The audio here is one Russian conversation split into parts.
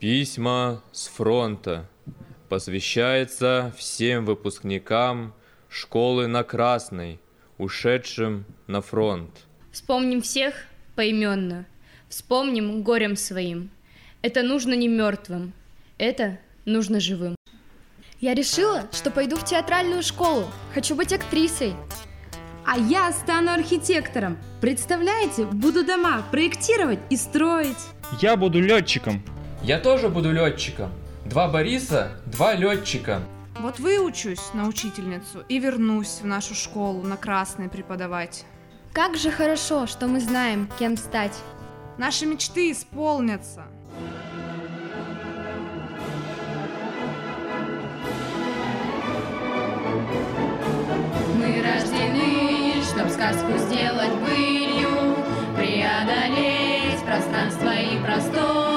Письма с фронта посвящается всем выпускникам школы на Красной, ушедшим на фронт. Вспомним всех поименно, вспомним горем своим. Это нужно не мертвым, это нужно живым. Я решила, что пойду в театральную школу. Хочу быть актрисой. А я стану архитектором. Представляете, буду дома проектировать и строить. Я буду летчиком. Я тоже буду летчиком. Два Бориса, два летчика. Вот выучусь на учительницу и вернусь в нашу школу на красной преподавать. Как же хорошо, что мы знаем, кем стать. Наши мечты исполнятся. Мы рождены, чтоб сказку сделать былью, преодолеть пространство и простор.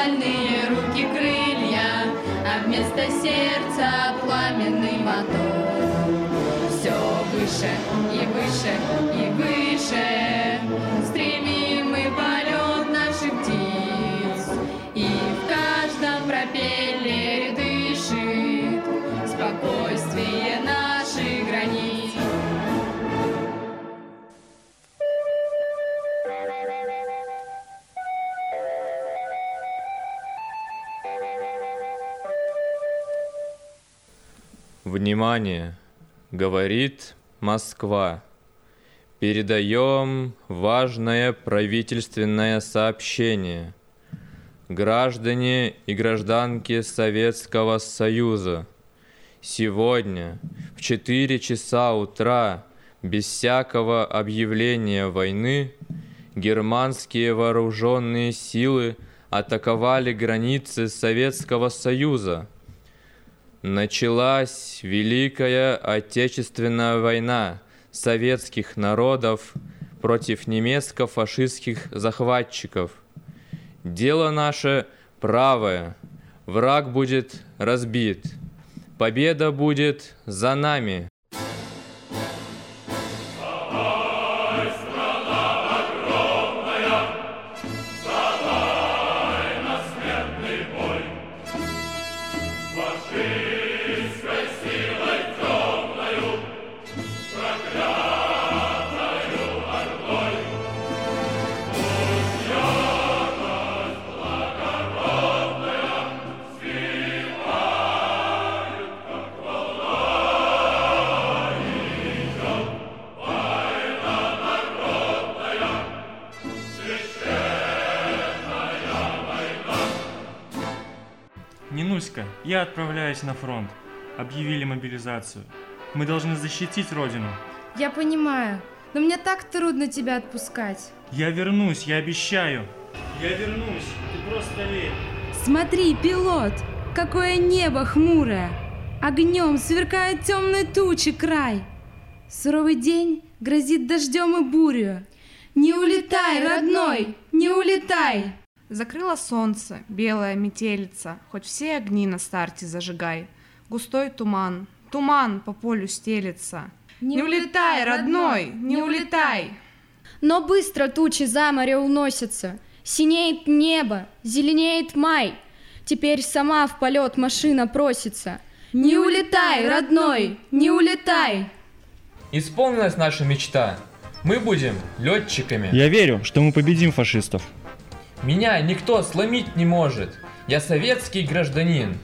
Стальные руки крылья, а вместо сердца пламенный мотор. Все выше и выше и выше Внимание! Говорит Москва. Передаем важное правительственное сообщение. Граждане и гражданки Советского Союза, сегодня в 4 часа утра без всякого объявления войны германские вооруженные силы атаковали границы Советского Союза. Началась Великая Отечественная война советских народов против немецко-фашистских захватчиков. Дело наше правое. Враг будет разбит. Победа будет за нами. Нинуська, я отправляюсь на фронт. Объявили мобилизацию. Мы должны защитить родину. Я понимаю, но мне так трудно тебя отпускать. Я вернусь, я обещаю. Я вернусь, ты просто верь. Смотри, пилот, какое небо хмурое. Огнем сверкает темные тучи край. Суровый день грозит дождем и бурью. Не улетай, родной, не улетай. Закрыло солнце, белая метелица, хоть все огни на старте зажигай. Густой туман, туман по полю стелется. Не, улетай, родной, не улетай. Но быстро тучи за море уносятся. Синеет небо, зеленеет май. Теперь сама в полет машина просится. Не улетай, родной, не улетай. Исполнилась наша мечта. Мы будем летчиками. Я верю, что мы победим фашистов. Меня никто сломить не может. Я советский гражданин.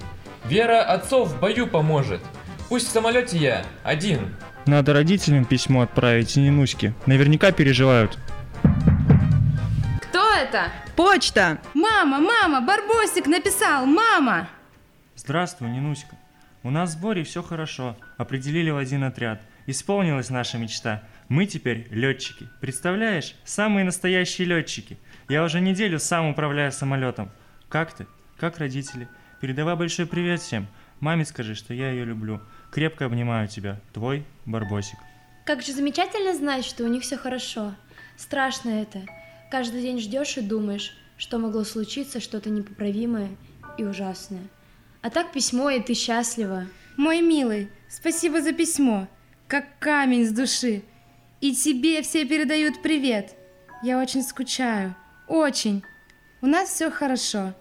Вера отцов в бою поможет. Пусть в самолете я один. Надо родителям письмо отправить и Нинуське. Наверняка переживают. Кто это? Почта! Мама, мама, Барбосик написал, мама! Здравствуй, Нинуська. У нас в сборе все хорошо. Определили в один отряд. Исполнилась наша мечта. Мы теперь летчики. Представляешь? Самые настоящие летчики. Я уже неделю сам управляю самолетом. Как ты? Как родители? Передавай большой привет всем. Маме скажи, что я ее люблю. Крепко обнимаю тебя. Твой Барбосик. Как же замечательно знать, что у них все хорошо. Страшно это. Каждый день ждешь и думаешь, что могло случиться что-то непоправимое и ужасное. А так письмо, и ты счастлива. Мой милый, спасибо за письмо. Как камень с души. И тебе все передают привет. Я очень скучаю. Очень. У нас все хорошо.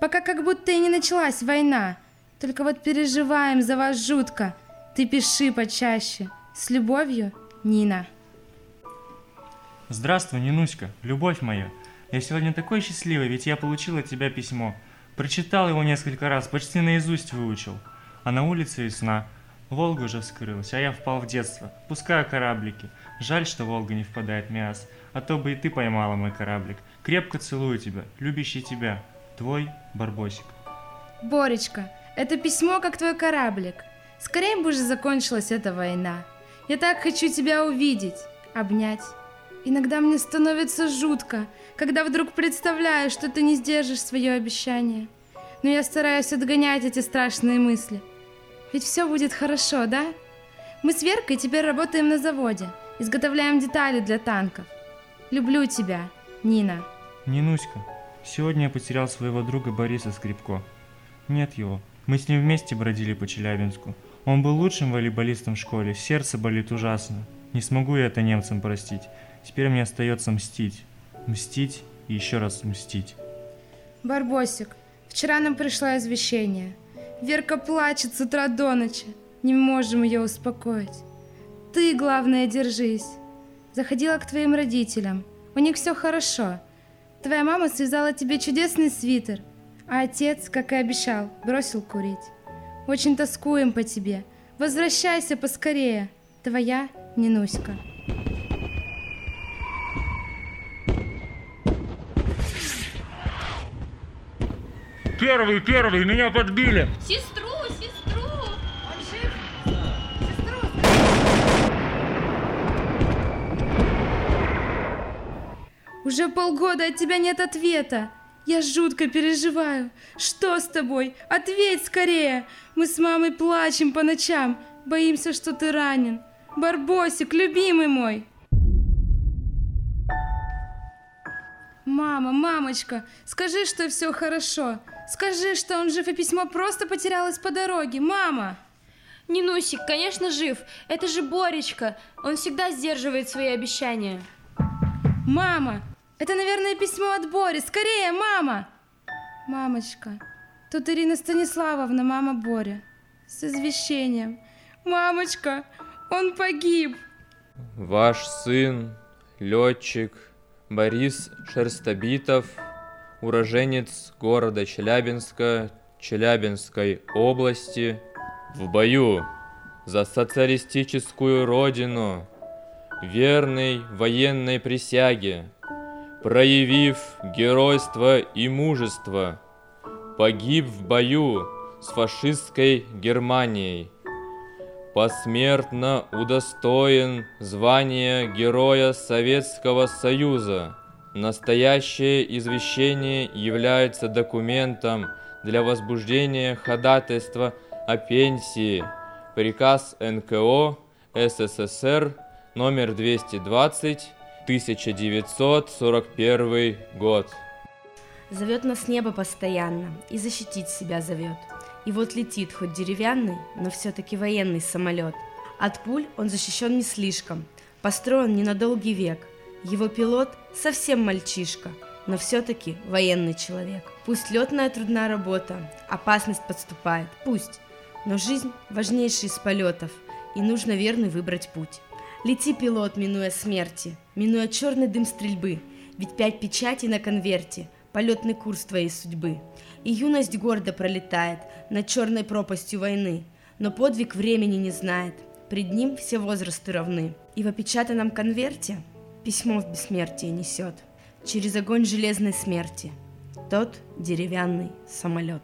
Пока как будто и не началась война. Только вот переживаем за вас жутко. Ты пиши почаще. С любовью, Нина. Здравствуй, Нинуська, любовь моя. Я сегодня такой счастливый, ведь я получил от тебя письмо. Прочитал его несколько раз, почти наизусть выучил. А на улице весна. Волга уже вскрылась, а я впал в детство. Пускаю кораблики. Жаль, что Волга не впадает в Миас, а то бы и ты поймала мой кораблик. Крепко целую тебя, любящий тебя. Твой Барбосик. Боречка, это письмо как твой кораблик. Скорее бы уже закончилась эта война. Я так хочу тебя увидеть, обнять. Иногда мне становится жутко, когда вдруг представляю, что ты не сдержишь свое обещание. Но я стараюсь отгонять эти страшные мысли. Ведь все будет хорошо, да? Мы с Веркой теперь работаем на заводе, изготовляем детали для танков. Люблю тебя, Нина. Нинуська, сегодня я потерял своего друга Бориса Скрипко. Нет его. Мы с ним вместе бродили по Челябинску. Он был лучшим волейболистом в школе, сердце болит ужасно. Не смогу я это немцам простить. Теперь мне остается мстить. Мстить и еще раз мстить. Барбосик, вчера нам пришло извещение. Верка плачет с утра до ночи. Не можем ее успокоить. Ты, главное, держись. Заходила к твоим родителям. У них все хорошо. Твоя мама связала тебе чудесный свитер, а отец, как и обещал, бросил курить. Очень тоскуем по тебе. Возвращайся поскорее. Твоя Нинуська. Первый, первый, меня подбили! Сестру, Уже полгода от тебя нет ответа. Я жутко переживаю. Что с тобой? Ответь скорее. Мы с мамой плачем по ночам. Боимся, что ты ранен. Барбосик, любимый мой. Мама, мамочка, скажи, что все хорошо. Скажи, что он жив и письмо просто потерялось по дороге. Мама! Нинусик, конечно, жив. Это же Боречка. Он всегда сдерживает свои обещания. Мама! Это, наверное, письмо от Бори. Скорее, мама! Мамочка, тут Ирина Станиславовна, мама Боря. С извещением. Мамочка, он погиб. Ваш сын, летчик Борис Шерстобитов, уроженец города Челябинска, Челябинской области, в бою за социалистическую родину, верной военной присяге, проявив геройство и мужество, погиб в бою с фашистской Германией, посмертно удостоен звания Героя Советского Союза. Настоящее извещение является документом для возбуждения ходатайства о пенсии. Приказ НКО СССР номер 220 1941 год. Зовет нас небо постоянно и защитить себя зовет. И вот летит хоть деревянный, но все-таки военный самолет. От пуль он защищен не слишком, построен не на долгий век. Его пилот совсем мальчишка, но все-таки военный человек. Пусть летная трудная работа, опасность подступает, пусть. Но жизнь важнейший из полетов, и нужно верный выбрать путь. Лети, пилот, минуя смерти, минуя черный дым стрельбы, ведь пять печатей на конверте — полетный курс твоей судьбы. И юность гордо пролетает над черной пропастью войны, но подвиг времени не знает, пред ним все возрасты равны. И в опечатанном конверте письмо в бессмертие несет через огонь железной смерти тот деревянный самолет.